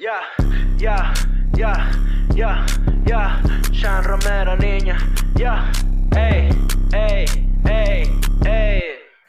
Ya, ya, ya, ya, ya. Sean Romero, niña. Ya, ey, ey, ey, ey.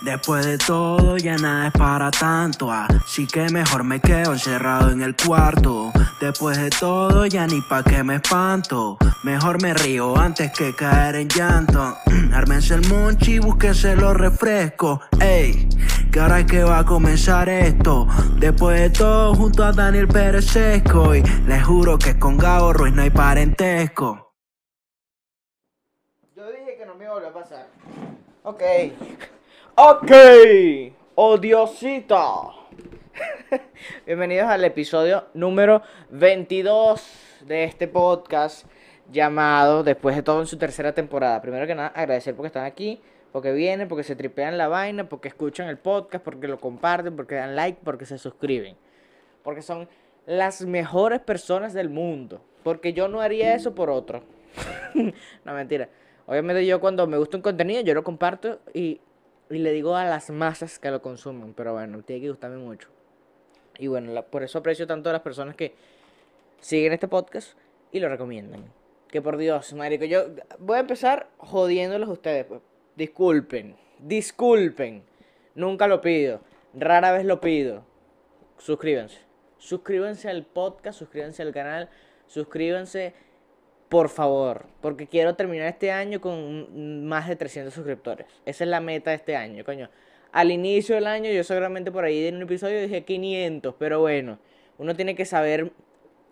Después de todo ya nada es para tanto, así que mejor me quedo encerrado en el cuarto. Después de todo ya ni pa' que me espanto, mejor me río antes que caer en llanto. Ármense el monchi, búsquense los refrescos, ey, que ahora es que va a comenzar esto. Después de todo junto a Daniel Pérez Sesco y les juro que con Gabo Ruiz no hay parentesco. Yo dije que no me iba a a pasar. Ok. Ok. Odiosita. Bienvenidos al episodio número 22 de este podcast llamado Después de todo en su tercera temporada. Primero que nada, agradecer porque están aquí, porque vienen, porque se tripean la vaina, porque escuchan el podcast, porque lo comparten, porque dan like, porque se suscriben. Porque son las mejores personas del mundo. Porque yo no haría eso por otro. no, mentira. Obviamente yo cuando me gusta un contenido, yo lo comparto y, y le digo a las masas que lo consuman. Pero bueno, tiene que gustarme mucho. Y bueno, por eso aprecio tanto a las personas que siguen este podcast y lo recomiendan. Que por Dios, marico, yo voy a empezar jodiéndolos a ustedes. pues. Disculpen, disculpen. Nunca lo pido, rara vez lo pido. Suscríbanse. Suscríbanse al podcast, suscríbanse al canal, suscríbanse por favor, porque quiero terminar este año con más de 300 suscriptores. Esa es la meta de este año, coño. Al inicio del año yo seguramente por ahí en un episodio dije 500, pero bueno, uno tiene que saber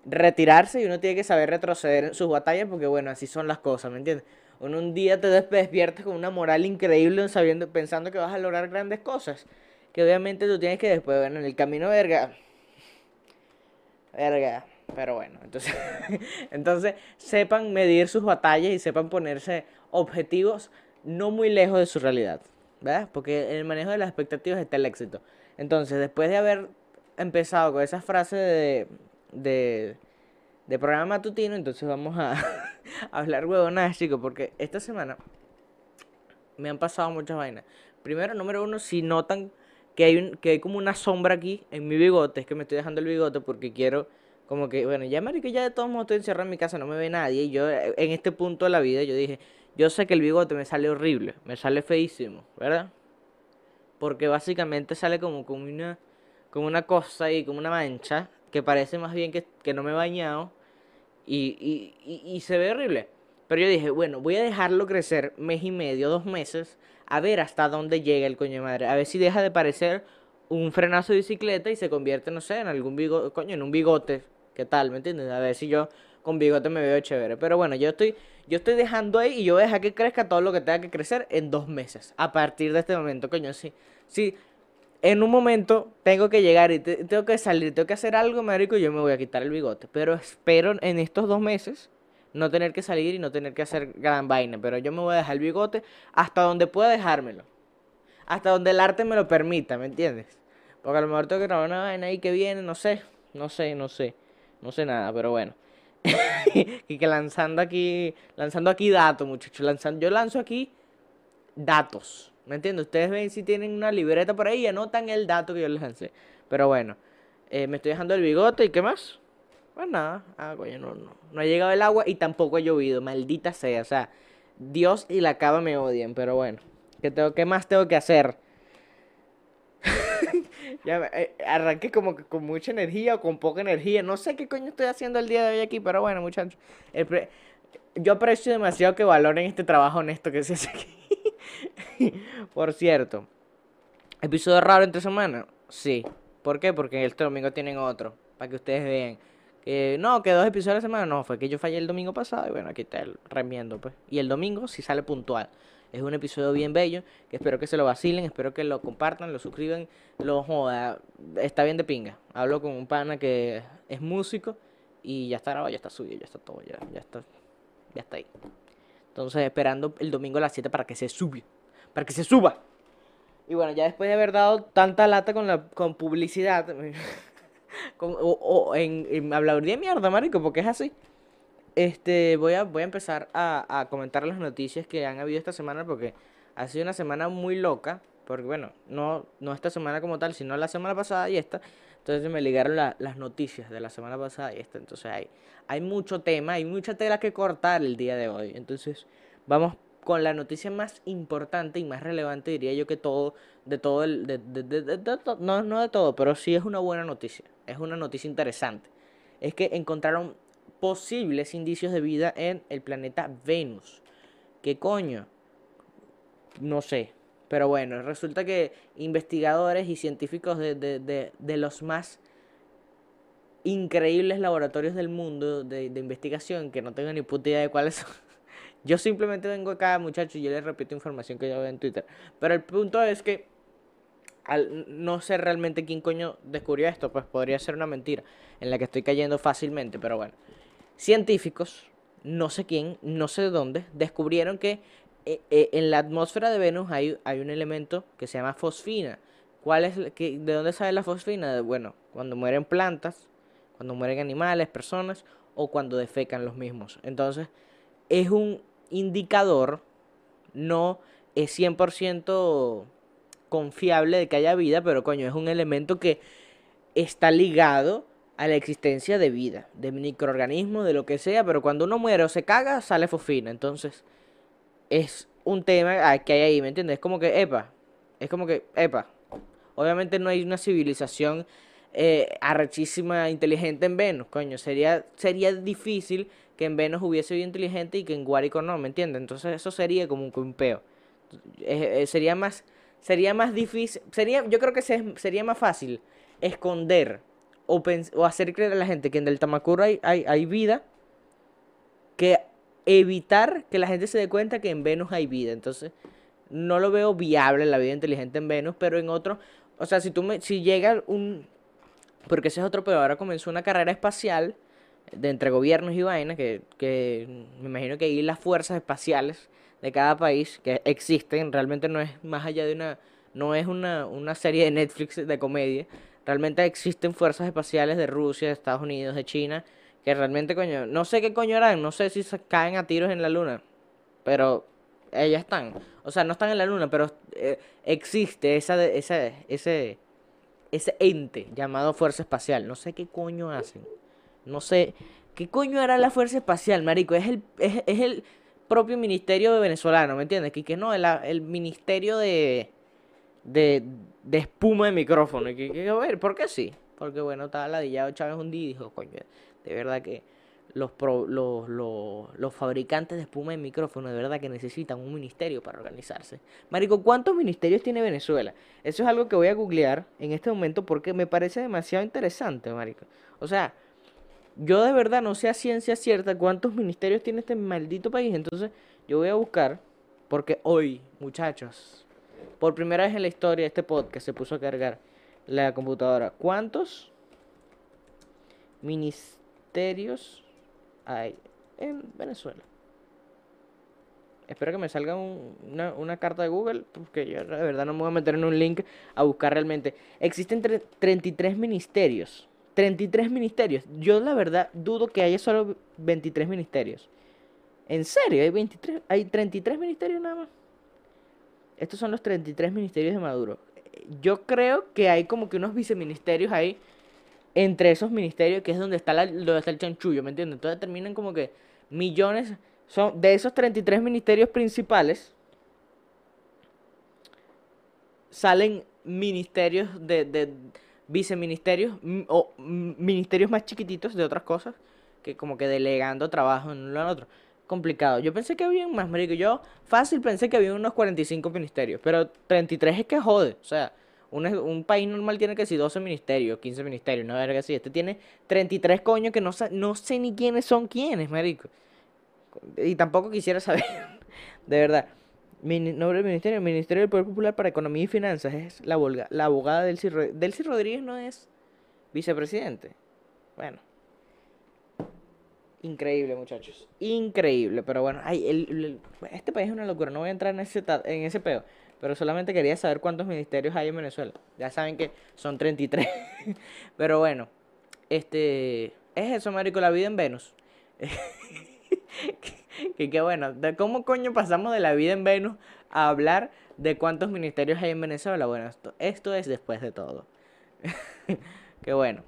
retirarse y uno tiene que saber retroceder en sus batallas porque bueno, así son las cosas, ¿me entiendes? Uno un día te despiertas con una moral increíble sabiendo, pensando que vas a lograr grandes cosas, que obviamente tú tienes que después, bueno, en el camino verga, verga, pero bueno, entonces, entonces sepan medir sus batallas y sepan ponerse objetivos no muy lejos de su realidad, ¿verdad? Porque en el manejo de las expectativas está el éxito. Entonces, después de haber empezado con esa frase de, de, programa matutino, entonces vamos a, a hablar huevonadas, chicos, porque esta semana me han pasado muchas vainas. Primero, número uno, si notan que hay, un, que hay como una sombra aquí en mi bigote, es que me estoy dejando el bigote porque quiero, como que, bueno, ya marico, ya de todos modos estoy encerrado en mi casa, no me ve nadie, y yo eh, en este punto de la vida, yo dije, yo sé que el bigote me sale horrible, me sale feísimo, ¿verdad? Porque básicamente sale como, como una, como una cosa ahí, como una mancha, que parece más bien que, que no me he bañado, y, y, y, y se ve horrible. Pero yo dije, bueno, voy a dejarlo crecer mes y medio, dos meses, a ver hasta dónde llega el coño de madre. A ver si deja de parecer un frenazo de bicicleta y se convierte, no sé, en algún bigote, coño, en un bigote. ¿Qué tal? ¿Me entiendes? A ver si yo con bigote me veo chévere. Pero bueno, yo estoy, yo estoy dejando ahí y yo voy a que crezca todo lo que tenga que crecer en dos meses. A partir de este momento, coño, sí. Sí, en un momento tengo que llegar y te- tengo que salir, tengo que hacer algo, marico, y yo me voy a quitar el bigote. Pero espero en estos dos meses no tener que salir y no tener que hacer gran vaina. Pero yo me voy a dejar el bigote hasta donde pueda dejármelo. Hasta donde el arte me lo permita, ¿me entiendes? Porque a lo mejor tengo que grabar una vaina ahí que viene, no sé, no sé, no sé. No sé nada, pero bueno. y que lanzando aquí, lanzando aquí datos, muchachos. Lanzando, yo lanzo aquí datos. ¿Me entiendes? Ustedes ven si tienen una libreta por ahí y anotan el dato que yo les lancé. Pero bueno, eh, me estoy dejando el bigote y qué más. Pues nada, ah, coño, no, no, no ha llegado el agua y tampoco ha llovido, maldita sea. O sea, Dios y la cava me odian, pero bueno. ¿Qué, tengo, qué más tengo que hacer? Ya eh, arranqué como que con mucha energía o con poca energía. No sé qué coño estoy haciendo el día de hoy aquí, pero bueno, muchachos. yo aprecio demasiado que valoren este trabajo honesto que se hace aquí. Por cierto, episodio raro entre semana. Sí. ¿Por qué? Porque este domingo tienen otro. Para que ustedes vean. Que no, que dos episodios a la semana. No, fue que yo fallé el domingo pasado. Y bueno, aquí está el remiendo, pues. Y el domingo sí sale puntual. Es un episodio bien bello. Que espero que se lo vacilen. Espero que lo compartan, lo suscriban. Lo joda. Está bien de pinga. Hablo con un pana que es músico. Y ya está grabado, ya está subido, ya está todo. Ya, ya está. Ya está ahí. Entonces, esperando el domingo a las 7 para que se suba. Para que se suba. Y bueno, ya después de haber dado tanta lata con la con publicidad, con, o, o en, de mierda, marico, porque es así. Este, voy a, voy a empezar a, a comentar las noticias que han habido esta semana porque ha sido una semana muy loca. Porque bueno, no, no esta semana como tal, sino la semana pasada y esta. Entonces me ligaron la- las noticias de la semana pasada y esta. Entonces hay, hay mucho tema, hay mucha tela que cortar el día de hoy. Entonces vamos con la noticia más importante y más relevante, diría yo que todo, de todo el, de, de- de- no, no de todo, pero sí es una buena noticia. Es una noticia interesante. Es que encontraron posibles indicios de vida en el planeta Venus. ¿Qué coño? No sé. Pero bueno, resulta que investigadores y científicos de, de, de, de los más increíbles laboratorios del mundo de, investigación, que no tengo ni puta idea de cuáles son. Yo simplemente vengo acá, muchachos, y yo les repito información que yo veo en Twitter. Pero el punto es que al no sé realmente quién coño descubrió esto, pues podría ser una mentira en la que estoy cayendo fácilmente, pero bueno. Científicos, no sé quién, no sé de dónde, descubrieron que eh, eh, en la atmósfera de Venus hay, hay un elemento que se llama fosfina. ¿Cuál es, qué- ¿De dónde sale la fosfina? Bueno, cuando mueren plantas, cuando mueren animales, personas, o cuando defecan los mismos. Entonces, es un indicador, no es 100% confiable de que haya vida, pero coño, es un elemento que está ligado a la existencia de vida, de microorganismos, de lo que sea, pero cuando uno muere o se caga, sale fosfina. Entonces, es un tema que hay ahí, ¿me entiendes? Es como que, epa, es como que, epa. Obviamente no hay una civilización eh, arrechísima, inteligente en Venus, coño. Sería, sería difícil que en Venus hubiese vida inteligente y que en Guárico no, ¿me entiendes? Entonces eso sería como un, un peo. Eh, eh, sería más, sería más difícil, sería, yo creo que se- sería más fácil esconder o, o hacer creer a la gente que en el Tamacuro hay, hay, vida que evitar que la gente se dé cuenta que en Venus hay vida. Entonces, no lo veo viable la vida inteligente en Venus, pero en otro, o sea, si tú me, si llega un, porque ese es otro peor, ahora comenzó una carrera espacial de entre gobiernos y vainas, que, que me imagino que ahí las fuerzas espaciales de cada país que existen, realmente no es más allá de una, no es una, una serie de Netflix de comedia, realmente existen fuerzas espaciales de Rusia, de Estados Unidos, de China, que realmente, coño, no sé qué coño harán, no sé si se caen a tiros en la luna, pero ellas están, o sea, no están en la luna, pero eh, existe esa, esa, ese, ese ente llamado Fuerza Espacial, no sé qué coño hacen, no sé, qué coño hará la Fuerza Espacial, marico, es el, es, es el propio ministerio venezolano, ¿me entiendes? Que, que no, el, el ministerio de, de, de espuma de micrófono, y que, que, a ver, ¿por qué sí? Porque bueno, estaba ladillado Chávez un día y dijo, coño, de verdad que los, pro- los, los, los fabricantes de espuma de micrófono de verdad que necesitan un ministerio para organizarse. Marico, ¿cuántos ministerios tiene Venezuela? Eso es algo que voy a googlear en este momento porque me parece demasiado interesante, marico. O sea, yo de verdad no sé a ciencia cierta cuántos ministerios tiene este maldito país, entonces yo voy a buscar porque hoy, muchachos, por primera vez en la historia este podcast se puso a cargar la computadora. ¿Cuántos ministerios hay en Venezuela? Espero que me salga un- una, una carta de Google, porque yo de verdad no me voy a meter en un link a buscar realmente. Existen tre- 33 ministerios. 33 ministerios. Yo la verdad dudo que haya solo 23 ministerios. ¿En serio? ¿Hay 23? ¿Hay 33 ministerios nada más? Estos son los 33 ministerios de Maduro. Yo creo que hay como que unos viceministerios ahí entre esos ministerios que es donde está, la, donde está el chanchullo, ¿me entiendes? Entonces terminan como que millones, son de esos 33 ministerios principales, salen ministerios de, de viceministerios o ministerios más chiquititos de otras cosas, que como que delegando trabajo en uno al otro. Complicado. Yo pensé que había más, marico. Yo fácil pensé que había unos 45 ministerios, pero 33 es que jode. O sea, un, un país normal tiene que decir 12 ministerios, 15 ministerios, una verga así. Este tiene 33 coños que no, no sé ni quiénes son quiénes, marico. Y tampoco quisiera saber, de verdad. Nombre del ministerio, Ministerio del Poder Popular para Economía y Finanzas. Es la, volga- la abogada Rodríguez. Delcy Rodríguez no es vicepresidente. Bueno. Increíble, muchachos. Increíble. Pero bueno, ay, el- este país es una locura. No voy a entrar en ese, en ese peo. Pero solamente quería saber cuántos ministerios hay en Venezuela. Ya saben que son 33. pero bueno, este. Es eso, marico, la vida en Venus. que, que, bueno, de cómo coño pasamos de la vida en Venus a hablar de cuántos ministerios hay en Venezuela. Bueno, esto, esto es después de todo. que bueno.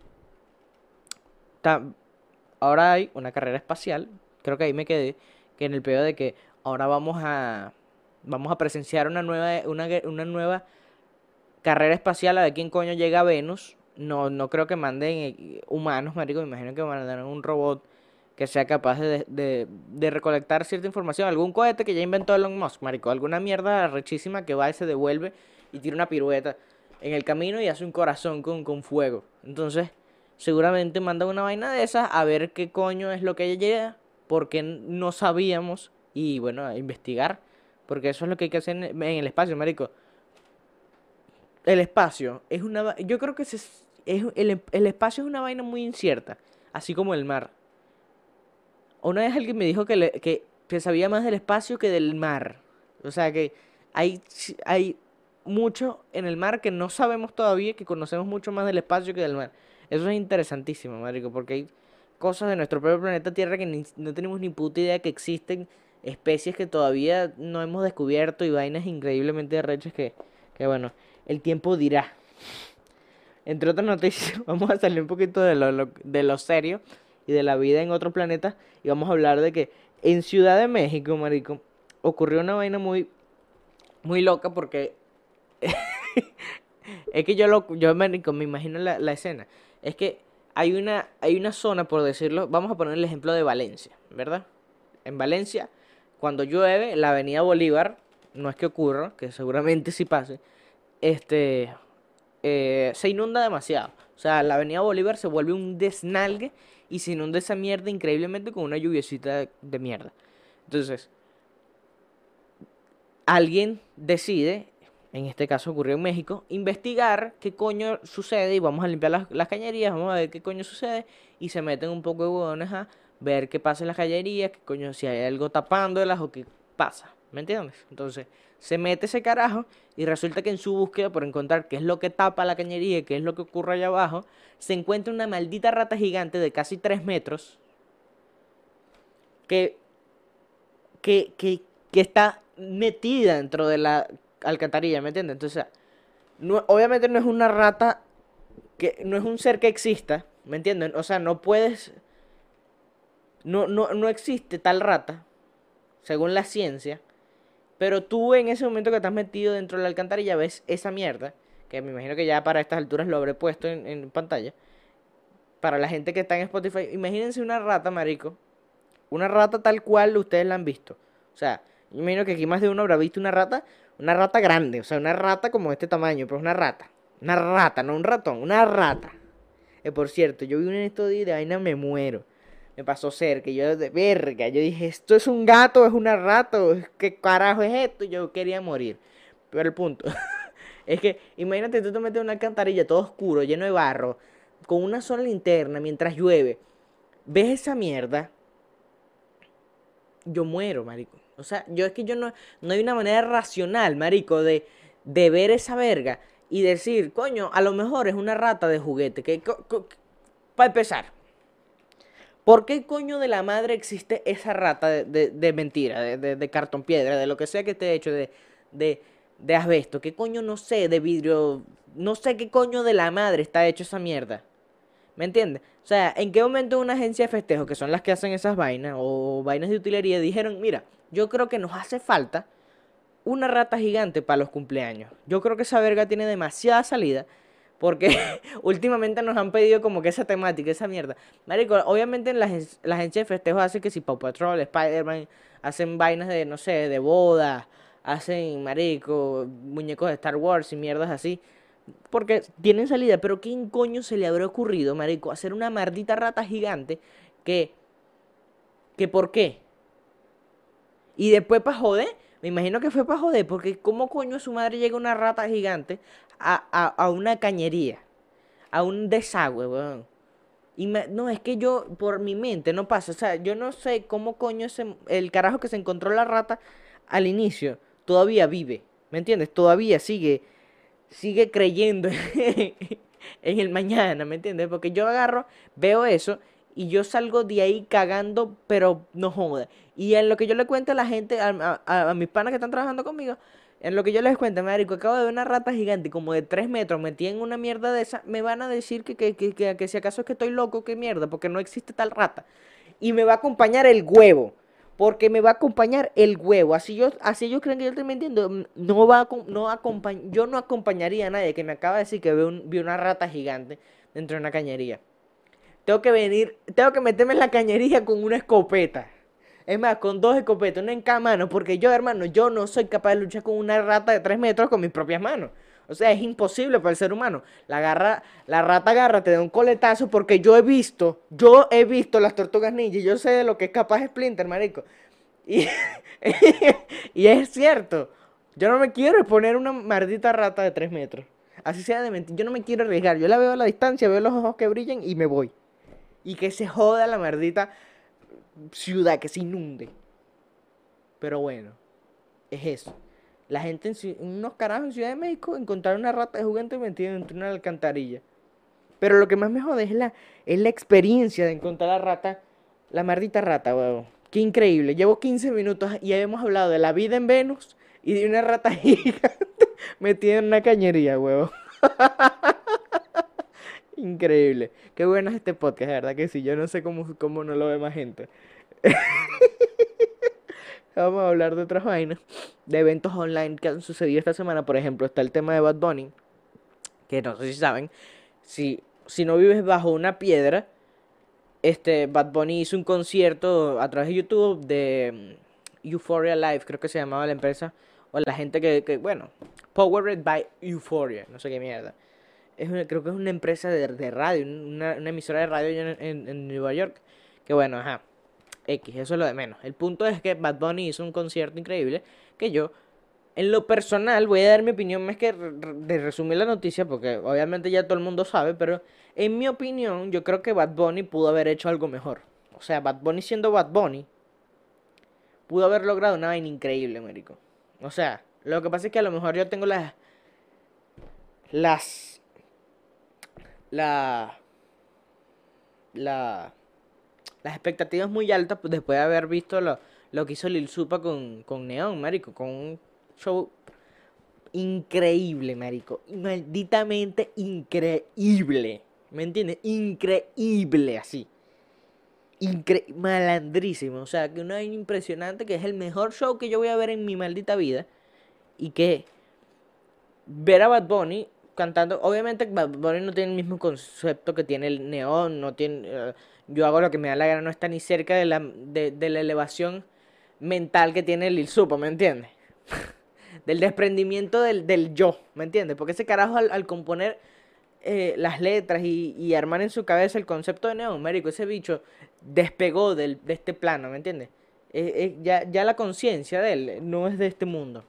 Ahora hay una carrera espacial. Creo que ahí me quedé. Que en el pedo de que ahora vamos a. Vamos a presenciar una nueva. Una, una nueva carrera espacial a ver quién coño llega a Venus. No, no creo que manden eh, humanos, marico. Me imagino que mandarán un robot que sea capaz de, de, de recolectar cierta información. Algún cohete que ya inventó Elon Musk, marico. Alguna mierda rechísima que va y se devuelve y tira una pirueta en el camino y hace un corazón con, con fuego. Entonces, seguramente mandan una vaina de esas a ver qué coño es lo que llega. Porque no sabíamos. Y bueno, a investigar. Porque eso es lo que hay que hacer en, el espacio, marico. El espacio es una... Yo creo que es, el, espacio es una vaina muy incierta. Así como el mar. Una vez alguien me dijo que, le- que, sabía más del espacio que del mar. O sea que hay, hay mucho en el mar que no sabemos todavía, que conocemos mucho más del espacio que del mar. Eso es interesantísimo, marico, porque hay cosas de nuestro propio planeta Tierra que ni- no tenemos ni puta idea que existen, especies que todavía no hemos descubierto y vainas increíblemente arrechas que, que bueno, el tiempo dirá. Entre otras noticias, vamos a salir un poquito de lo, lo- de lo serio y de la vida en otro planeta y vamos a hablar de que en Ciudad de México, marico, ocurrió una vaina muy muy loca porque es que yo lo yo marico, me imagino la, la escena. Es que hay una hay una zona, por decirlo, vamos a poner el ejemplo de Valencia, ¿verdad? En Valencia, cuando llueve, la Avenida Bolívar, no es que ocurra, que seguramente sí pase, este eh, se inunda demasiado. O sea, la Avenida Bolívar se vuelve un desnalgue y se inunda esa mierda increíblemente con una lluviecita de, de mierda. Entonces, alguien decide, en este caso ocurrió en México, investigar qué coño sucede y vamos a limpiar las, cañerías, vamos a ver qué coño sucede y se meten un poco de huevones a ver qué pasa en las cañerías, qué coño, si hay algo tapándolas o qué pasa, ¿me entiendes? Entonces, se mete ese carajo y resulta que en su búsqueda por encontrar qué es lo que tapa la cañería y qué es lo que ocurre allá abajo, se encuentra una maldita rata gigante de casi 3 metros que, que, que, que está metida dentro de la alcantarilla, ¿me entiendes? Entonces, no- obviamente no es una rata que no es un ser que exista, ¿me entienden? O sea, no puedes no, no, no existe tal rata, según la ciencia, pero tú en ese momento que estás metido dentro de la alcantarilla ves esa mierda, que me imagino que ya para estas alturas lo habré puesto en, en pantalla. Para la gente que está en Spotify, imagínense una rata, marico. Una rata tal cual ustedes la han visto. O sea, yo imagino que aquí más de uno habrá visto una rata, una rata grande, o sea, una rata como este tamaño, pero es una rata. Una rata, no un ratón, una rata. Eh, por cierto, yo vi un en estos días de vaina me muero. Me pasó cerca, y yo de verga, yo dije, esto es un gato, es una rata, ¿qué carajo es esto? Yo quería morir. Pero el punto es que, imagínate tú te metes en una alcantarilla todo oscuro, lleno de barro, con una sola linterna mientras llueve. ¿Ves esa mierda? Yo muero, marico. O sea, yo es que yo no, no hay una manera racional, marico, de, de ver esa verga y decir, coño, a lo mejor es una rata de juguete. Que, para empezar, ¿por qué coño de la madre existe esa rata de, de- mentira, de, de- cartón piedra, de lo que sea que esté hecho, de, de, de asbesto? ¿Qué coño no sé, de vidrio? No sé qué coño de la madre está hecho esa mierda. ¿Me entiendes? O sea, ¿en qué momento una agencia de festejo, que son las que hacen esas vainas, o vainas de utilería, dijeron, mira, yo creo que nos hace falta una rata gigante para los cumpleaños? Yo creo que esa verga tiene demasiada salida, porque últimamente nos han pedido como que esa temática, esa mierda. Marico, obviamente en la, agen- la agencia de festejo hace que si Paw Patrol, Spider-Man, hacen vainas de, no sé, de boda, hacen, marico, muñecos de Star Wars y mierdas así. Porque tienen salida, pero ¿quién coño se le habrá ocurrido, marico, hacer una maldita rata gigante que... que por qué? Y después para joder, me imagino que fue para joder, porque ¿cómo coño su madre llega una rata gigante a, a, a una cañería? A un desagüe, weón. Y me- no, es que yo, por mi mente, no pasa. O sea, yo no sé cómo coño el carajo que se encontró la rata al inicio todavía vive. ¿Me entiendes? Todavía sigue, sigue creyendo en el mañana, ¿me entiendes? Porque yo agarro, veo eso y yo salgo de ahí cagando, pero no joda. Y en lo que yo le cuento a la gente, a, mis panas que están trabajando conmigo, en lo que yo les cuento, marico, acabo de ver una rata gigante como de 3 metros metida en una mierda de esa, me van a decir que, que, que, que, que si acaso es que estoy loco, que mierda, porque no existe tal rata. Y me va a acompañar el huevo. Porque me va a acompañar el huevo. Así yo, así ellos creen que yo estoy mintiendo. No va no acompañ- yo no acompañaría a nadie que me acaba de decir que ve, un- vi una rata gigante dentro de una cañería. Tengo que venir, tengo que meterme en la cañería con una escopeta. Es más, con dos escopetas, una en cada mano, porque yo, hermano, yo no soy capaz de luchar con una rata de tres metros con mis propias manos. O sea, es imposible para el ser humano. La, garra, la rata agarra, te da un coletazo, porque yo he visto, yo he visto las tortugas ninja, y yo sé de lo que es capaz Splinter, marico. Y, y es cierto, yo no me quiero exponer a una maldita rata de tres metros. Así sea de mentira, yo no me quiero arriesgar. Yo la veo a la distancia, veo los ojos que brillan y me voy. Y que se joda la maldita ciudad, que se inunde. Pero bueno, es eso. La gente en, unos carajos en Ciudad de México encontraron una rata de juguete metida dentro de una alcantarilla. Pero lo que más me jode es la, es la experiencia de encontrar la rata, la maldita rata, huevo. Qué increíble. Llevo 15 minutos y hemos hablado de la vida en Venus y de una rata gigante metida en una cañería, huevo. Increíble. Qué bueno es este podcast, de verdad que sí. Yo no sé cómo, cómo no lo ve más gente. Vamos a hablar de otras vainas, de eventos online que han sucedido esta semana. Por ejemplo, está el tema de Bad Bunny, que no sé si saben, si, si no vives bajo una piedra, este Bad Bunny hizo un concierto a través de YouTube de mm, Euphoria Live, creo que se llamaba la empresa, o la gente que, que bueno, Powered by Euphoria, no sé qué mierda. Es una- creo que es una empresa de, de radio, una, una emisora de radio en, en, en Nueva York, que bueno, ajá. X, eso es lo de menos. El punto es que Bad Bunny hizo un concierto increíble que yo, en lo personal, voy a dar mi opinión más que de resumir la noticia, porque obviamente ya todo el mundo sabe, pero en mi opinión, yo creo que Bad Bunny pudo haber hecho algo mejor. O sea, Bad Bunny siendo Bad Bunny, pudo haber logrado una increíble, marico. O sea, lo que pasa es que a lo mejor yo tengo las... Las... La... La las expectativas muy altas pues, después de haber visto lo, lo que hizo Lil Supa con, con Neon, marico, con un show increíble, marico, malditamente increíble, ¿me entiendes? Increíble así. Incre malandrísimo, o sea, que una vaina impresionante que es el mejor show que yo voy a ver en mi maldita vida y que ver a Bad Bunny cantando, obviamente Bad Bunny no tiene el mismo concepto que tiene el Neon, no tiene, eh, yo hago lo que me da la gana, no está ni cerca de la, de, la elevación mental que tiene Lil Supa, ¿me entiendes? del desprendimiento del, del yo, ¿me entiendes? Porque ese carajo al, al componer eh, las letras y, y armar en su cabeza el concepto de Neon, marico, ese bicho despegó del, de este plano, ¿me entiendes? Eh, eh, ya, ya la conciencia de él no es de este mundo.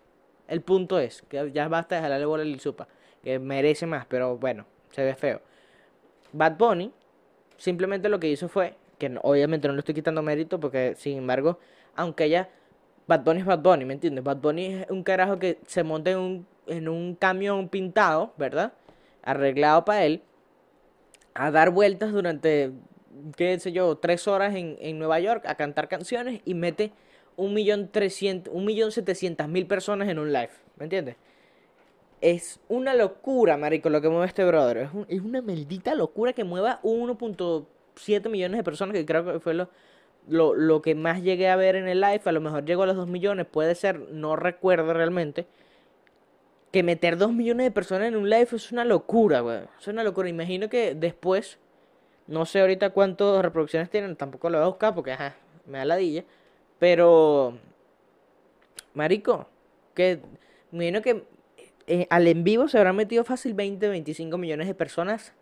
El punto es que ya basta de jalarle bola a Lil Supa, que merece más, pero bueno, se ve feo. Bad Bunny simplemente lo que hizo fue, que obviamente no le estoy quitando mérito, porque sin embargo, aunque ella, Bad Bunny es Bad Bunny, ¿me entiendes? Bad Bunny es un carajo que se monta en un, en un camión pintado, ¿verdad? Arreglado para él, a dar vueltas durante, qué sé yo, tres horas en, en Nueva York a cantar canciones y mete un millón trescientos, un millón setecientas mil personas en un live, ¿me entiendes? Es una locura, marico, lo que mueve este brother. Es, un- es una maldita locura que mueva 1.7 millones de personas, que creo que fue lo, lo, lo que más llegué a ver en el live. A lo mejor llegó a los 2 millones, puede ser, no recuerdo realmente. Que meter 2 millones de personas en un live es una locura, güey. Es una locura. Imagino que después, no sé ahorita cuántas reproducciones tienen, tampoco lo voy a buscar porque, ajá, me da ladilla. Pero, marico, que me imagino que eh, al en vivo se habrán metido fácil 20, 25 millones de personas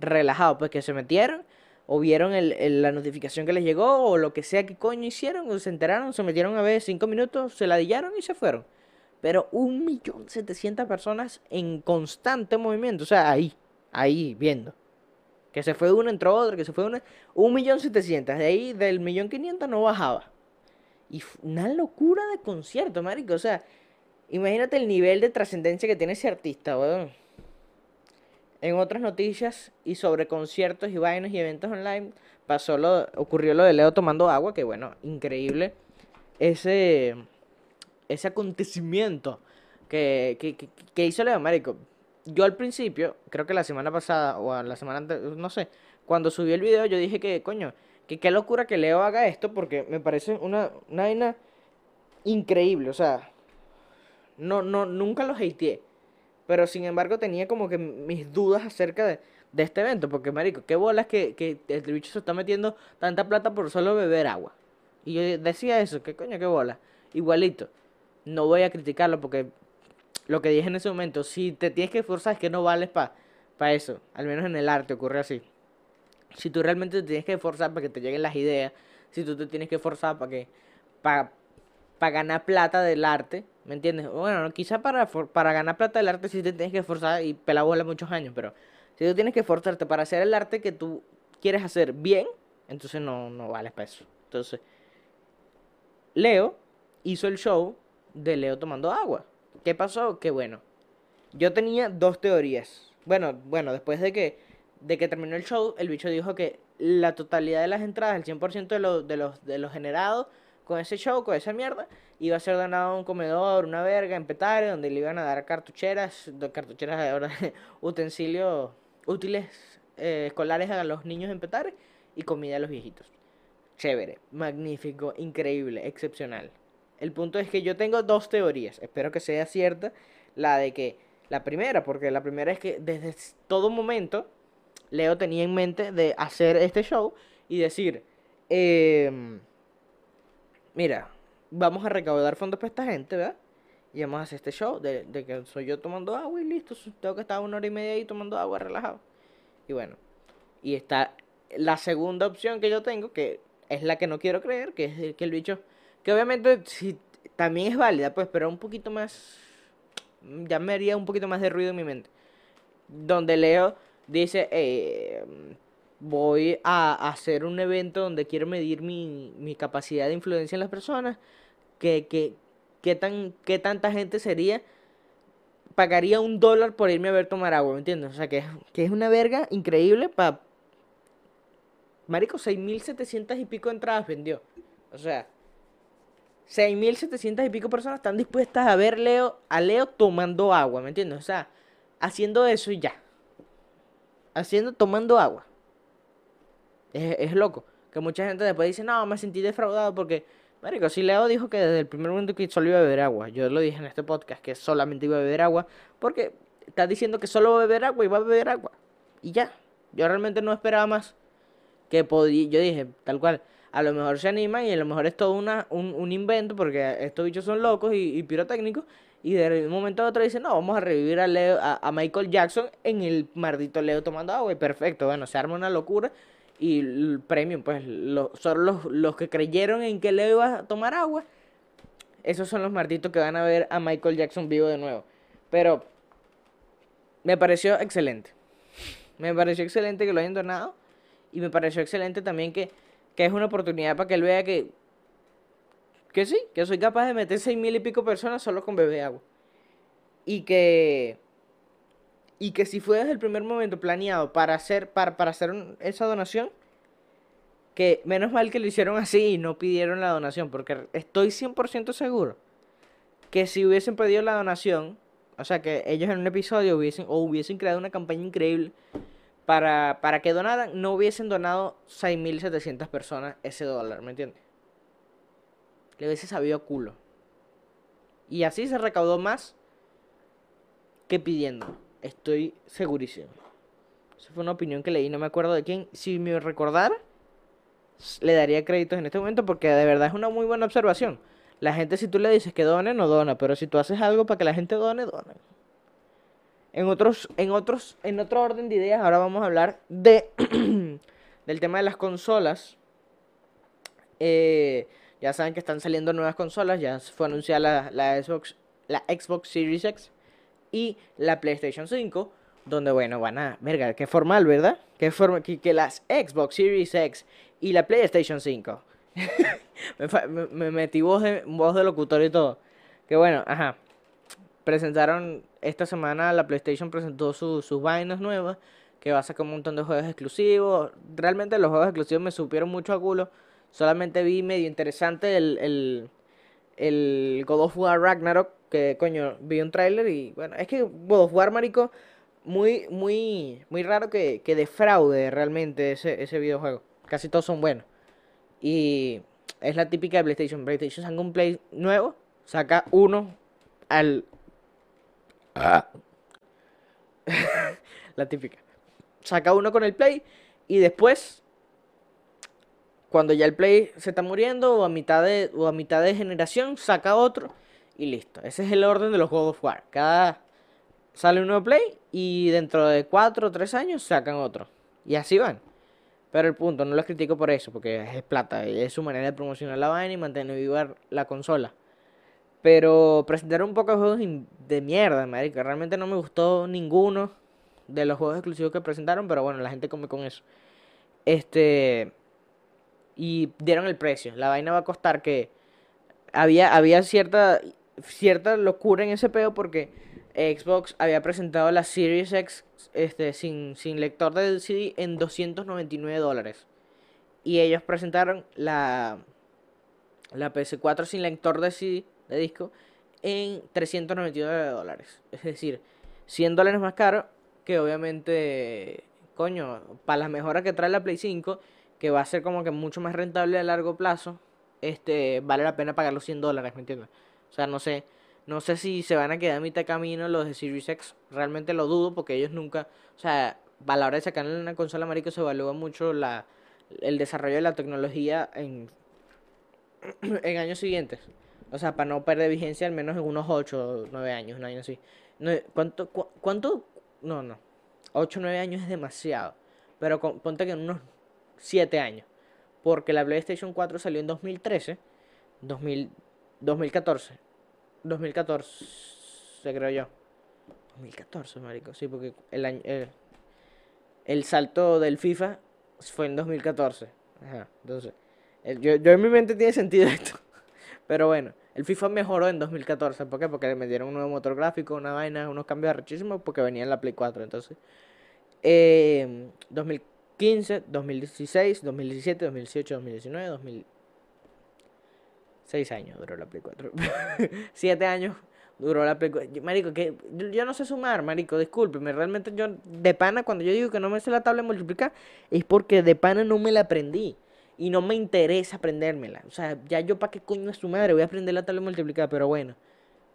relajados, pues que se metieron o vieron el- la notificación que les llegó o lo que sea que coño hicieron, o se enteraron, se metieron a ver 5 minutos, se la dillaron y se fueron. Pero un millón setecientas personas en constante movimiento, o sea, ahí, ahí viendo. Que se fue una, entró otra, que se fue una. Un millón setecientos. De ahí, del millón quinientos no bajaba. Y una locura de concierto, marico. O sea, imagínate el nivel de trascendencia que tiene ese artista, weón. En otras noticias y sobre conciertos y vainas y eventos online, pasó lo, ocurrió lo de Leo tomando agua, que bueno, increíble. Ese, ese acontecimiento que, que, que, hizo Leo, marico yo al principio, creo que la semana pasada o la semana antes, no sé, cuando subí el video yo dije que, coño, que qué locura que Leo haga esto porque me parece una, una vaina increíble, o sea, no, no, nunca lo hateé, pero sin embargo tenía como que mis dudas acerca de, de este evento, porque marico, qué bolas que, que el bicho se está metiendo tanta plata por solo beber agua. Y yo decía eso, qué coño, qué bola, igualito. No voy a criticarlo porque lo que dije en ese momento, si te tienes que esforzar es que no vales para pa eso, al menos en el arte ocurre así. Si tú realmente te tienes que esforzar para que te lleguen las ideas, si tú te tienes que esforzar para que para ganar plata del arte, ¿me entiendes? Bueno, quizá para, para ganar plata del arte sí te tienes que esforzar y pelar bola muchos años, pero si tú tienes que esforzarte para hacer el arte que tú quieres hacer bien, entonces no, no vales para eso. Entonces, Leo hizo el show de Leo tomando agua. ¿Qué pasó? Que bueno, yo tenía dos teorías. Bueno, bueno, después de que, de que terminó el show, el bicho dijo que la totalidad de las entradas, el 100% de, lo, de, los, de los generados con ese show, con esa mierda, iba a ser donado a un comedor, una verga en Petare, donde le iban a dar cartucheras, cartucheras ahora, utensilios útiles eh, escolares a los niños en Petare y comida a los viejitos. Chévere, magnífico, increíble, excepcional. El punto es que yo tengo dos teorías. Espero que sea cierta. La de que. La primera, porque la primera es que desde todo momento Leo tenía en mente de hacer este show y decir. Eh, mira, vamos a recaudar fondos para esta gente, ¿verdad? Y vamos a hacer este show de, de, que soy yo tomando agua y listo. Tengo que estar una hora y media ahí tomando agua relajado. Y bueno. Y está la segunda opción que yo tengo, que es la que no quiero creer, que es que el bicho que obviamente sí, también es válida, pues, pero un poquito más. Ya me haría un poquito más de ruido en mi mente. Donde Leo dice: eh, Voy a hacer un evento donde quiero medir mi, mi capacidad de influencia en las personas. Que, tan, ¿Qué tanta gente sería? Pagaría un dólar por irme a ver tomar agua, ¿me entiendes? O sea, que, que es una verga increíble para. Marico, 6.700 y pico entradas vendió. O sea, 6.700 y pico personas están dispuestas a ver Leo, a Leo tomando agua, ¿me entiendes? O sea, haciendo eso y ya. Haciendo, tomando agua. Es, es loco. Que mucha gente después dice, no, me sentí defraudado porque, marico, si Leo dijo que desde el primer momento que solo iba a beber agua. Yo lo dije en este podcast que solamente iba a beber agua porque está diciendo que solo va a beber agua y va a beber agua. Y ya. Yo realmente no esperaba más. Que podía, yo dije, tal cual a lo mejor se animan y a lo mejor es todo una, un, un invento porque estos bichos son locos y, pirotécnicos. Y de un momento a otro dicen, no, vamos a revivir a, Leo, a, Michael Jackson en el maldito Leo tomando agua. Y perfecto, bueno, se arma una locura. Y el premio, pues, lo, los, los que creyeron en que Leo iba a tomar agua. Esos son los malditos que van a ver a Michael Jackson vivo de nuevo. Pero me pareció excelente. Me pareció excelente que lo hayan donado. Y me pareció excelente también que que es una oportunidad para que él vea que, que sí, que soy capaz de meter seis mil y pico personas solo con bebé agua. Y que, y que si fue desde el primer momento planeado para hacer, para, para hacer esa donación, que menos mal que lo hicieron así y no pidieron la donación, porque estoy 100% seguro que si hubiesen pedido la donación, o sea, que ellos en un episodio hubiesen, o hubiesen creado una campaña increíble para, para que donaran, no hubiesen donado 6.700 personas ese dólar, ¿me entiendes? Le hubiese sabido culo. Y así se recaudó más que pidiendo. Estoy segurísimo. Esa fue una opinión que leí, no me acuerdo de quién. Si me recordara, le daría créditos en este momento porque de verdad es una muy buena observación. La gente si tú le dices que done, no dona, pero si tú haces algo para que la gente done, dona. En otros, en otros, en otro orden de ideas, ahora vamos a hablar de del tema de las consolas. Eh, ya saben que están saliendo nuevas consolas, ya fue anunciada la, la, Xbox, la Xbox Series X y la PlayStation 5. donde, bueno, van a, verga, qué formal, ¿verdad? Qué forma, que, que las Xbox Series X y la PlayStation 5. me, metí voz de, voz de locutor y todo. Que bueno, ajá. Presentaron esta semana, la PlayStation presentó su- sus vainas nuevas, que va a sacar un montón de juegos exclusivos. Realmente los juegos exclusivos me supieron mucho a culo. Solamente vi medio interesante el, el, el God of War Ragnarok, que coño, vi un tráiler y bueno, es que God of War, marico, muy, muy, muy raro que, que defraude realmente ese, ese videojuego. Casi todos son buenos. Y es la típica de PlayStation. PlayStation saca un Play nuevo, saca uno al... la típica. Saca uno con el Play y después, cuando ya el Play se está muriendo o a mitad de, o a mitad de generación, saca otro y listo. Ese es el orden de los God of War. Cada sale un nuevo Play y dentro de 4 o 3 años sacan otro. Y así van. Pero el punto, no los critico por eso, porque es plata, es su manera de promocionar la vaina y mantener viva la consola. Pero presentaron un poco de juegos de mierda, marico. Realmente no me gustó ninguno de los juegos exclusivos que presentaron, pero bueno, la gente come con eso. Este. Y dieron el precio. La vaina va a costar que. Había, había cierta, cierta locura en ese peo porque Xbox había presentado la Series X este, sin, sin lector de CD en 299 dólares. Y ellos presentaron la, la PS4 sin lector de CD, de disco, en 399 dólares. Es decir, 100 dólares más caro que obviamente, coño, para las mejoras que trae la Play 5, que va a ser como que mucho más rentable a largo plazo, este, vale la pena pagar los 100 dólares, ¿me entiendes? O sea, no sé, no sé si se van a quedar a mitad camino los de Series X, realmente lo dudo porque ellos nunca, o sea, a la hora de sacar una consola, marico, se evalúa mucho la, el desarrollo de la tecnología en, en años siguientes. O sea, para no perder vigencia al menos en unos 8 o 9 años, un año así. ¿cuánto, cu- ¿Cuánto? No, no. 8 o 9 años es demasiado. Pero ponte que en unos 7 años. Porque la PlayStation 4 salió en 2013. 2000, 2014. 2014, creo yo. 2014, marico. Sí, porque el año... El, el salto del FIFA fue en 2014. Ajá, entonces... yo, yo en mi mente tiene sentido esto. Pero bueno, el FIFA mejoró en 2014. ¿Por qué? Porque le metieron un nuevo motor gráfico, una vaina, unos cambios arrechísimos porque venía en la Play 4. Entonces, eh, 2015, 2016, 2017, 2018, 2019, 2000... 6 años duró la Play 4. 7 años duró la Play 4. Marico, que yo, no sé sumar, marico, discúlpeme. Realmente yo, de pana, cuando yo digo que no me sé la tabla de multiplicar, es porque de pana no me la aprendí. Y no me interesa aprendérmela. O sea, ya yo para qué coño es su madre voy a aprender la tabla de multiplicar, pero bueno.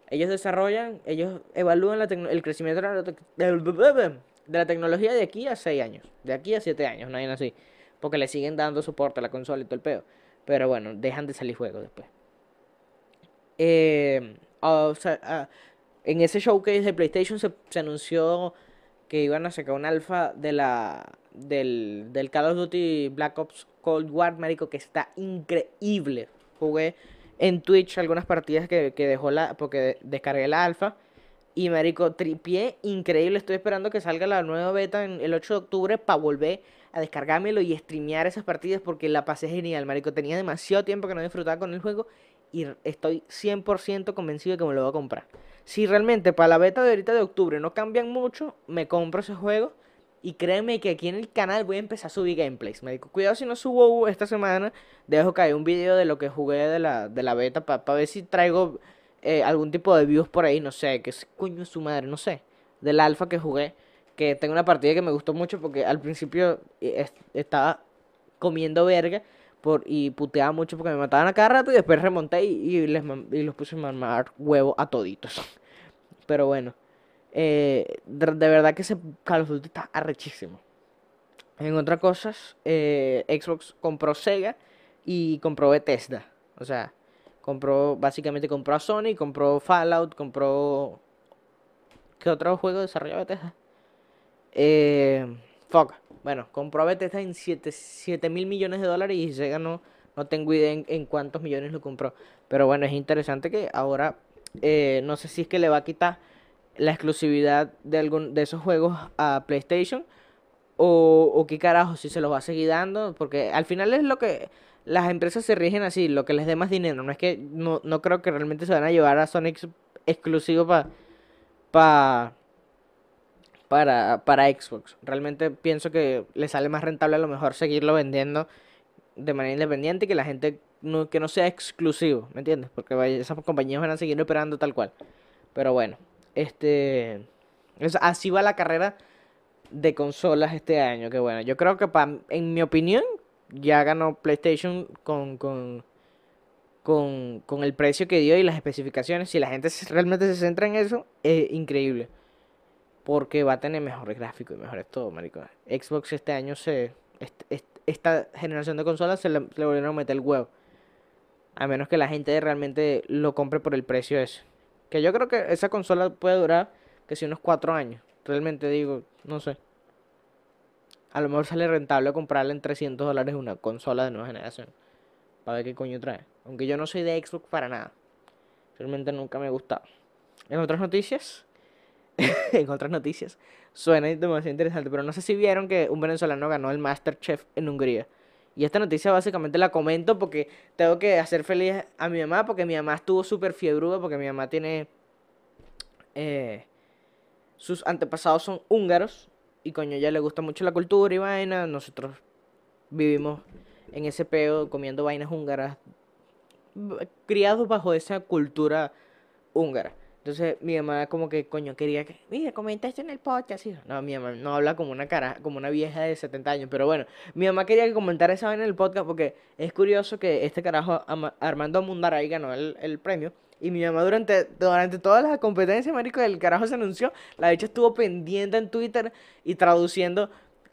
Ellos desarrollan, ellos evalúan la el crecimiento de la, tec- de la tecnología de aquí a 6 años. De aquí a 7 años, no hay así. Porque le siguen dando soporte a la consola y todo el peo. Pero bueno, dejan de salir juegos después. Eh, o sea, en ese showcase de PlayStation se, anunció que iban a sacar un alfa de la del, Call of Duty Black Ops Cold War, marico, que está increíble. Jugué en Twitch algunas partidas que, que dejó la, porque de- descargué la alfa. Y marico, tripié increíble. Estoy esperando que salga la nueva beta en el 8 de octubre para volver a descargármelo y streamear esas partidas porque la pasé genial, marico. Tenía demasiado tiempo que no disfrutaba con el juego y estoy 100% convencido de que me lo voy a comprar. Si realmente para la beta de ahorita de octubre no cambian mucho, me compro ese juego. Y créeme que aquí en el canal voy a empezar a subir gameplays, marico. Cuidado si no subo esta semana. Dejo caer un video de lo que jugué de la, de la beta para ver si traigo eh, algún tipo de views por ahí. No sé, que coño su madre, no sé. Del alfa que jugué. Que tengo una partida que me gustó mucho porque al principio eh, es- estaba comiendo verga y puteaba mucho porque me mataban a cada rato y después remonté y, les, y los puse a mamar huevo a toditos. Pero bueno, eh, de, de verdad que ese Call of Duty está arrechísimo. En otras cosas, eh, Xbox compró Sega y compró Bethesda. O sea, compró, básicamente compró a Sony, compró Fallout, compró... ¿Qué otro juego desarrolló Bethesda? Eh, fuck. Bueno, compró a Bethesda en 7 mil millones de dólares y Sega no, no tengo idea en, cuántos millones lo compró. Pero bueno, es interesante que ahora, eh, no sé si es que le va a quitar la exclusividad de algún de esos juegos a PlayStation o, o qué carajo si se los va a seguir dando, porque al final es lo que las empresas se rigen así, lo que les dé más dinero, no es que no, no creo que realmente se van a llevar a Sonic exclusivo para pa, para para Xbox. Realmente pienso que le sale más rentable a lo mejor seguirlo vendiendo de manera independiente y que la gente no, que no sea exclusivo, ¿me entiendes? Porque esas compañías van a seguir operando tal cual. Pero bueno, este es, así va la carrera de consolas este año. Que bueno, yo creo que pa, en mi opinión ya ganó PlayStation con, con, con, con el precio que dio y las especificaciones. Si la gente realmente se centra en eso, es increíble. Porque va a tener mejores gráficos y mejores todo, marico. Xbox este año se... Este, esta generación de consolas se le, volvieron a meter el huevo. A menos que la gente realmente lo compre por el precio ese. Que yo creo que esa consola puede durar que si unos 4 años. Realmente digo, no sé. A lo mejor sale rentable comprarle en 300 dólares una consola de nueva generación. Para ver qué coño trae. Aunque yo no soy de Xbox para nada. Realmente nunca me ha gustado. En otras noticias. en otras noticias. Suena demasiado interesante. Pero no sé si vieron que un venezolano ganó el Masterchef en Hungría. Y esta noticia básicamente la comento porque tengo que hacer feliz a mi mamá. Porque mi mamá estuvo súper fiebruda. Porque mi mamá tiene. Eh, sus antepasados son húngaros. Y coño, ya le gusta mucho la cultura y vaina. Nosotros vivimos en ese peo comiendo vainas húngaras. Criados bajo esa cultura húngara. Entonces mi mamá como que coño quería que, mira, comenta esto en el podcast. No, mi mamá no habla como una cara, como una vieja de 70 años. Pero bueno, mi mamá quería que comentara esa vaina en el podcast porque es curioso que este carajo Armando Mundaray ganó el, el premio. Y mi mamá durante, durante todas las competencias, marico, el carajo se anunció. La dicha estuvo pendiente en Twitter y traduciendo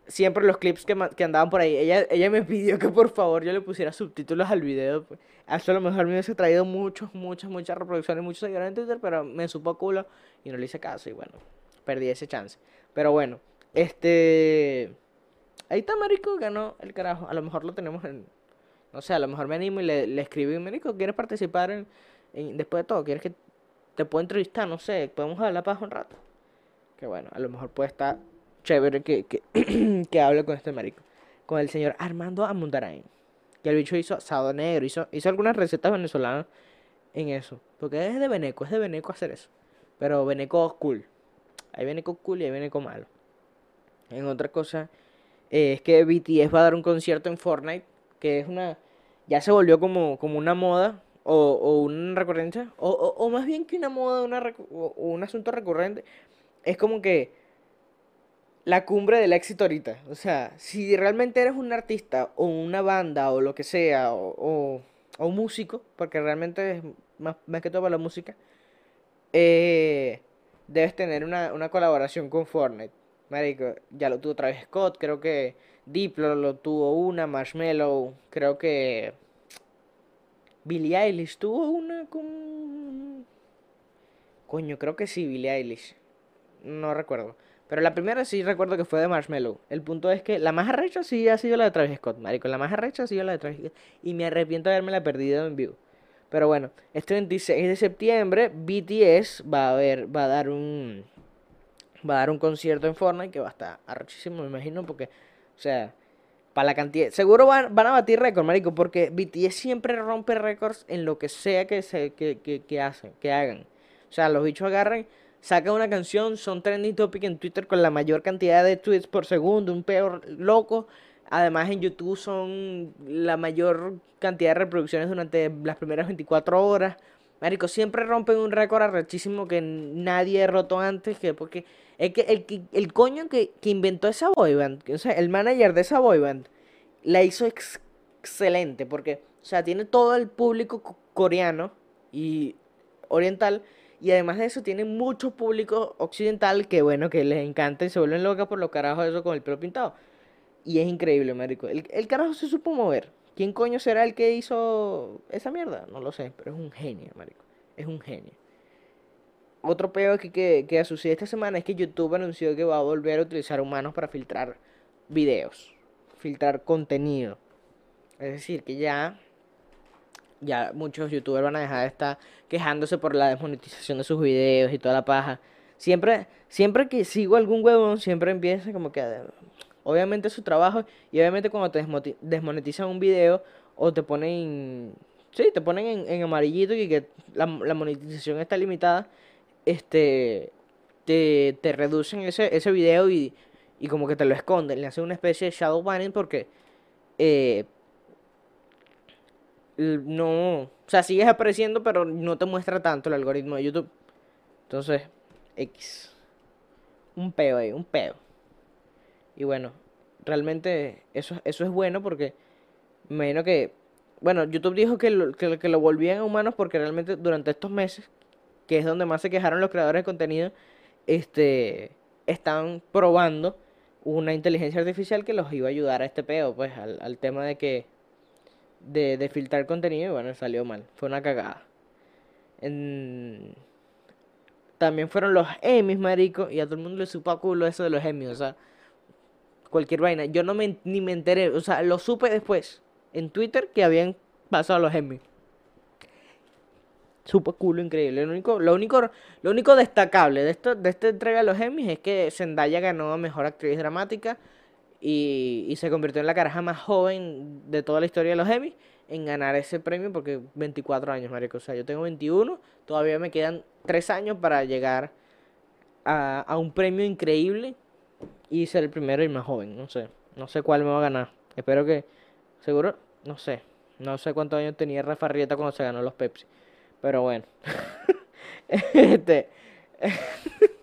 siempre los clips que, que, andaban por ahí. Ella, ella me pidió que por favor yo le pusiera subtítulos al video. Pues. Eso a lo mejor me hubiese traído muchos, muchas, muchas reproducciones, muchos seguidores en Twitter, pero me supo culo y no le hice caso. Y bueno, perdí ese chance. Pero bueno, este... Ahí está, marico, ganó el carajo. A lo mejor lo tenemos en... No sé, a lo mejor me animo y le, le escribí, marico, ¿quieres participar en, Después de todo, ¿quieres que te pueda entrevistar? No sé, podemos hablar para un rato. Que bueno, a lo mejor puede estar chévere que, que, con este marico. Con el señor Armando Amundarain. Que el bicho hizo asado negro. Hizo, hizo algunas recetas venezolanas en eso. Porque es de Beneco, es de Beneco hacer eso. Pero Beneco cool. Hay Beneco cool y hay Beneco malo. En otra cosa, eh, es que BTS va a dar un concierto en Fortnite. Que es una. Ya se volvió como, como una moda. O, una recurrencia. O, o, más bien que una moda una, un asunto recurrente. Es como que la cumbre del éxito ahorita. O sea, si realmente eres un artista o una banda o lo que sea, o, o, músico, porque realmente es más, más, que todo para la música, eh, debes tener una, una, colaboración con Fortnite. Marico, ya lo tuvo Travis Scott, creo que Diplo lo tuvo una, Marshmello, creo que Billie Eilish tuvo una con... Coño, creo que sí, Billie Eilish. No recuerdo. Pero la primera sí recuerdo que fue de Marshmello. El punto es que la más arrecha sí ha sido la de Travis Scott, marico. La más arrecha ha sido la de Travis Scott. Y me arrepiento de haberme la perdido en vivo. Pero bueno, este 26 de septiembre BTS va a ver, va a dar un va a dar un concierto en Fortnite que va a estar arrechísimo, me imagino, porque o sea, para la cantidad, seguro van, van a batir récord, marico, porque BTS siempre rompe récords en lo que sea que se que, que, que hacen, que hagan. O sea, los bichos agarran sacan una canción, son trending topic en Twitter con la mayor cantidad de tweets por segundo, un peor loco. Además en YouTube son la mayor cantidad de reproducciones durante las primeras 24 horas. Marico, siempre rompen un récord arrechísimo que nadie ha roto antes. Que porque es que el, el coño que, que inventó esa boyband, o sea, el manager de esa boyband, la hizo ex excelente. Porque, o sea, tiene todo el público coreano y oriental y además de eso, tiene mucho público occidental que, bueno, que les encanta y se vuelven locas por los carajos de eso con el pelo pintado. Y es increíble, marico. El, carajo se supo mover. ¿Quién coño será el que hizo esa mierda? No lo sé, pero es un genio, marico. Es un genio. Otro peo que, que, que sucedió esta semana es que YouTube anunció que va a volver a utilizar humanos para filtrar videos, filtrar contenido. Es decir, que ya ya muchos youtubers van a dejar de estar quejándose por la desmonetización de sus videos y toda la paja. Siempre, siempre que sigo algún huevón, siempre empieza como que, obviamente su trabajo, y obviamente cuando te desmonetizan un video, o te ponen, sí, te ponen en, en amarillito y que la, la monetización está limitada, este, te, te reducen ese, ese video y, y como que te lo esconden, le hacen una especie de shadow banning porque eh, no, o sea, sigues apareciendo, pero no te muestra tanto el algoritmo de YouTube. Entonces, X. Un peo ahí, un peo. Y bueno, realmente eso, eso es bueno porque me imagino que, bueno, YouTube dijo que lo, que, lo- volvían a humanos porque realmente durante estos meses, que es donde más se quejaron los creadores de contenido, este, están probando una inteligencia artificial que los iba a ayudar a este peo, pues, al, al tema de que, de, de filtrar contenido y bueno, salió mal, fue una cagada. En- También fueron los Emmys, marico, y a todo el mundo le supo a culo eso de los Emmys, o sea, cualquier vaina. Yo no me, ni me enteré, o sea, lo supe después en Twitter que habían pasado los Emmys. Supo culo increíble. Lo único, lo único, lo único destacable de esto, de esta entrega de los Emmys es que Zendaya ganó a mejor actriz dramática y, se convirtió en la caraja más joven de toda la historia de los Emmys en ganar ese premio porque 24 años, marico. O sea, yo tengo 21, todavía me quedan 3 años para llegar a, a un premio increíble y ser el primero y más joven. No sé, no sé cuál me va a ganar. Espero que, seguro, no sé. No sé cuántos años tenía Rafa Rieta cuando se ganó los Pepsi. Pero bueno. este.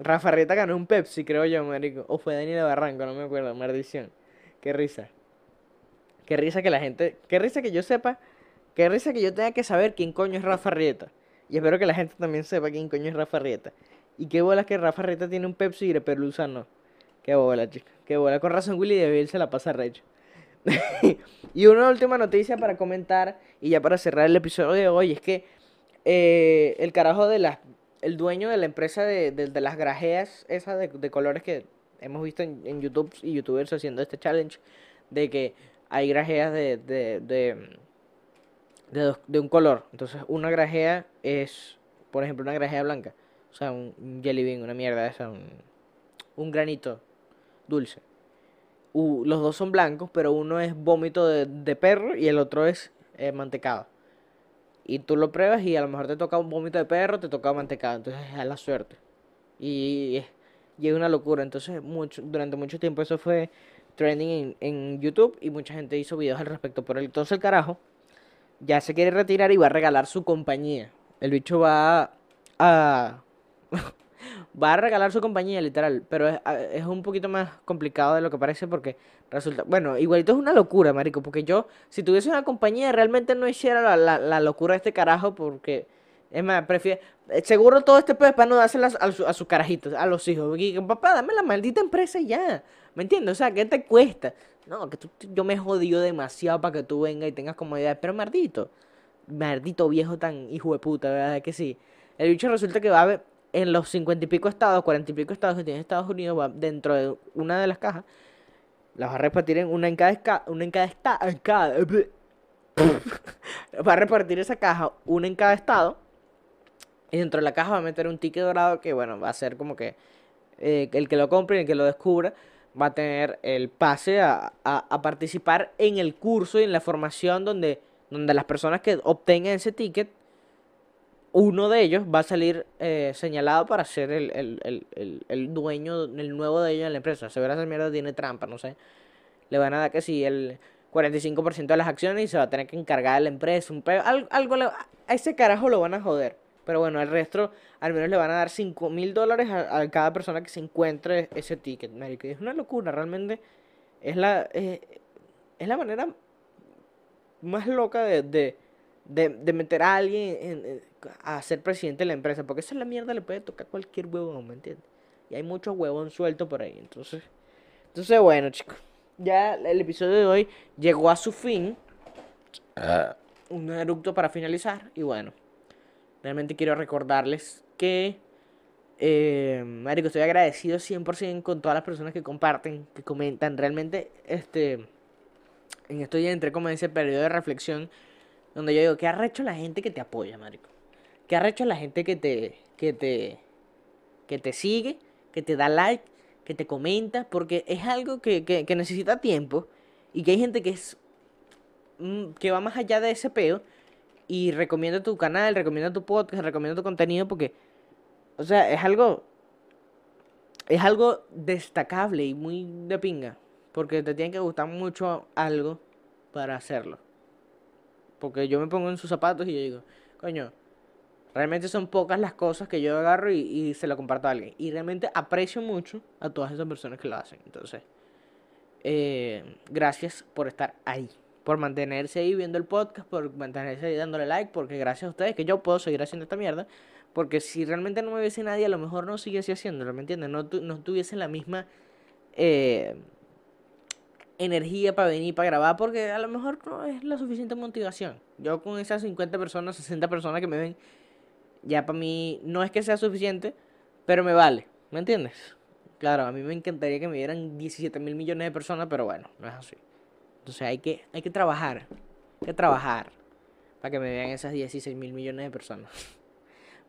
Rafa Rieta ganó un Pepsi, creo yo, marico. O fue Daniel Barranco, no me acuerdo. Maldición. Qué risa. Qué risa que la gente. Qué risa que yo sepa. Qué risa que yo tenga que saber quién coño es Rafa Rieta. Y espero que la gente también sepa quién coño es Rafa Rieta. Y qué bola que Rafa Rieta tiene un Pepsi y Pelusa no. Qué bola, chico. Qué bola. Con razón Willy DeVille se la pasa recho. y una última noticia para comentar y ya para cerrar el episodio de hoy es que eh, el carajo de las el dueño de la empresa de, de- de las grajeas esas de, de colores que hemos visto en, en YouTube y youtubers haciendo este challenge de que hay grajeas de de, de, de un color. Entonces una grajea es por ejemplo una grajea blanca. O sea un, jelly bean una mierda esa un, un granito dulce. U- los dos son blancos, pero uno es vómito de, de perro y el otro es eh, mantecado. Y tú lo pruebas y a lo mejor te toca un vómito de perro, te toca mantecado, entonces es la suerte. Y, y es una locura, entonces mucho, durante mucho tiempo eso fue trending en, en YouTube y mucha gente hizo videos al respecto. El entonces el carajo ya se quiere retirar y va a regalar su compañía. El bicho va a... va a regalar su compañía, literal. Pero es, es un poquito más complicado de lo que parece porque resulta. Bueno, igualito es una locura, marico. Porque yo, si tuviese una compañía, realmente no hiciera la, la, locura de este carajo. Porque, es más, prefiero. eh, Seguro todo este pedo para no dárselas a, a sus carajitos, a los hijos. Y papá, dame la maldita empresa ya. ¿Me entiendes? O sea, ¿qué te cuesta? No, que tú- yo me jodido demasiado para que tú vengas y tengas comodidad. Pero, maldito. Maldito viejo tan hijo de puta, ¿verdad? Que sí. El bicho resulta que va a haber en los cincuenta y pico estados, cuarenta y pico estados que tiene Estados Unidos, va dentro de una de las cajas, las va a repartir en una en cada una en cada estado, va a repartir esa caja, una en cada estado, y dentro de la caja va a meter un ticket dorado que, bueno, va a ser como que eh, el que lo compre y el que lo descubra va a tener el pase a, a- a participar en el curso y en la formación donde, donde las personas que obtengan ese ticket, uno de ellos va a salir eh, señalado para ser el, el, el, el, dueño, el nuevo de la empresa. Se verá esa mierda tiene trampa, no sé. Le van a dar que si el 45% de las acciones y se va a tener que encargar de la empresa, un peo, algo, algo le- a ese carajo lo van a joder. Pero bueno, el resto al menos le van a dar 5 mil dólares a, cada persona que se encuentre ese ticket, marico. Es una locura, realmente es la, eh, es la manera más loca de, de, de meter a alguien en- en- a ser presidente de la empresa. Porque esa es la mierda, le puede tocar cualquier huevón, ¿me entiendes? Y hay mucho huevón suelto por ahí. Entonces, entonces bueno, chicos. Ya el episodio de hoy llegó a su fin. Un eructo para finalizar. Y bueno, realmente quiero recordarles que, eh, Marico, estoy agradecido 100% con todas las personas que comparten, que comentan. Realmente, este, en estos días entré como en ese periodo de reflexión donde yo digo, ¿qué ha hecho la gente que te apoya, Marico? ¿Qué ha hecho la gente que te, que te, que te sigue, que te da like, que te comenta, porque es algo que, que, que necesita tiempo y que hay gente que es mm, que va más allá de ese peo y recomienda tu canal, recomienda tu podcast, recomienda tu contenido porque, o sea, es algo, es algo destacable y muy de pinga, porque te tiene que gustar mucho algo para hacerlo. Porque yo me pongo en sus zapatos y yo digo, coño, realmente son pocas las cosas que yo agarro y, y se lo comparto a alguien. Y realmente aprecio mucho a todas esas personas que lo hacen. Entonces, eh, gracias por estar ahí, por mantenerse ahí viendo el podcast, por mantenerse ahí dándole like, porque gracias a ustedes que yo puedo seguir haciendo esta mierda. Porque si realmente no me viese nadie, a lo mejor no siguiese haciéndolo, ¿me entiendes? No, tu- no tuviese la misma eh, energía para venir, para grabar, porque a lo mejor no es la suficiente motivación. Yo con esas 50 personas, 60 personas que me ven, ya para mí no es que sea suficiente, pero me vale, ¿me entiendes? Claro, a mí me encantaría que me vieran 17 mil millones de personas, pero bueno, no es así. Entonces hay que, hay que trabajar, hay que trabajar para que me vean esas 16 mil millones de personas.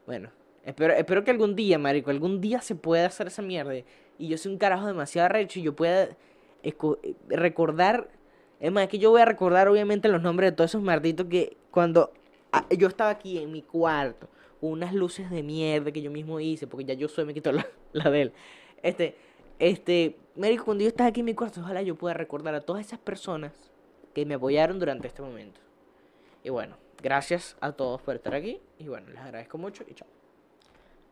Bueno, espero, espero que algún día, marico, algún día se pueda hacer esa mierda y yo soy un carajo demasiado arrecho y yo pueda recordar, es más, que yo voy a recordar obviamente los nombres de todos esos malditos que cuando ah, yo estaba aquí en mi cuarto, unas luces de mierda que yo mismo hice, porque ya yo soy, me quito la, la de él. Este, este, marico, cuando yo estaba aquí en mi cuarto, ojalá yo pueda recordar a todas esas personas que me apoyaron durante este momento. Y bueno, gracias a todos por estar aquí. Y bueno, les agradezco mucho y chao.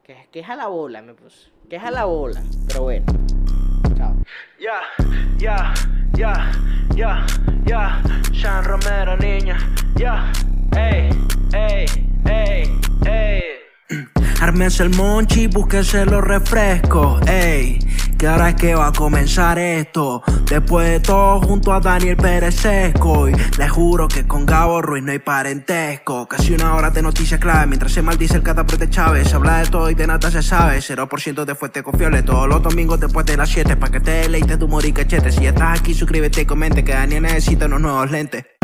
Que, que es a la bola, me puse. Que es a la bola. Pero bueno. Ya, ya, ya, ya, ya, Sean Romero, niña, ya, ey, ey, ey, ey. Ármense el monchi, búsquense los refrescos, ey. Que ahora es que va a comenzar esto. Después de todo, junto a Daniel Pérez. Y les juro que con Gabo Ruiz no hay parentesco. Casi una hora de noticias clave. Mientras se maldice el cataprete Chávez. Habla de todo y de nada se sabe. 0% de fuerte confiable. Todos los domingos después de las 7. Pa' que te deleites tu humor y cachete. Si estás aquí, suscríbete y comente. Que Daniel necesita unos nuevos lentes.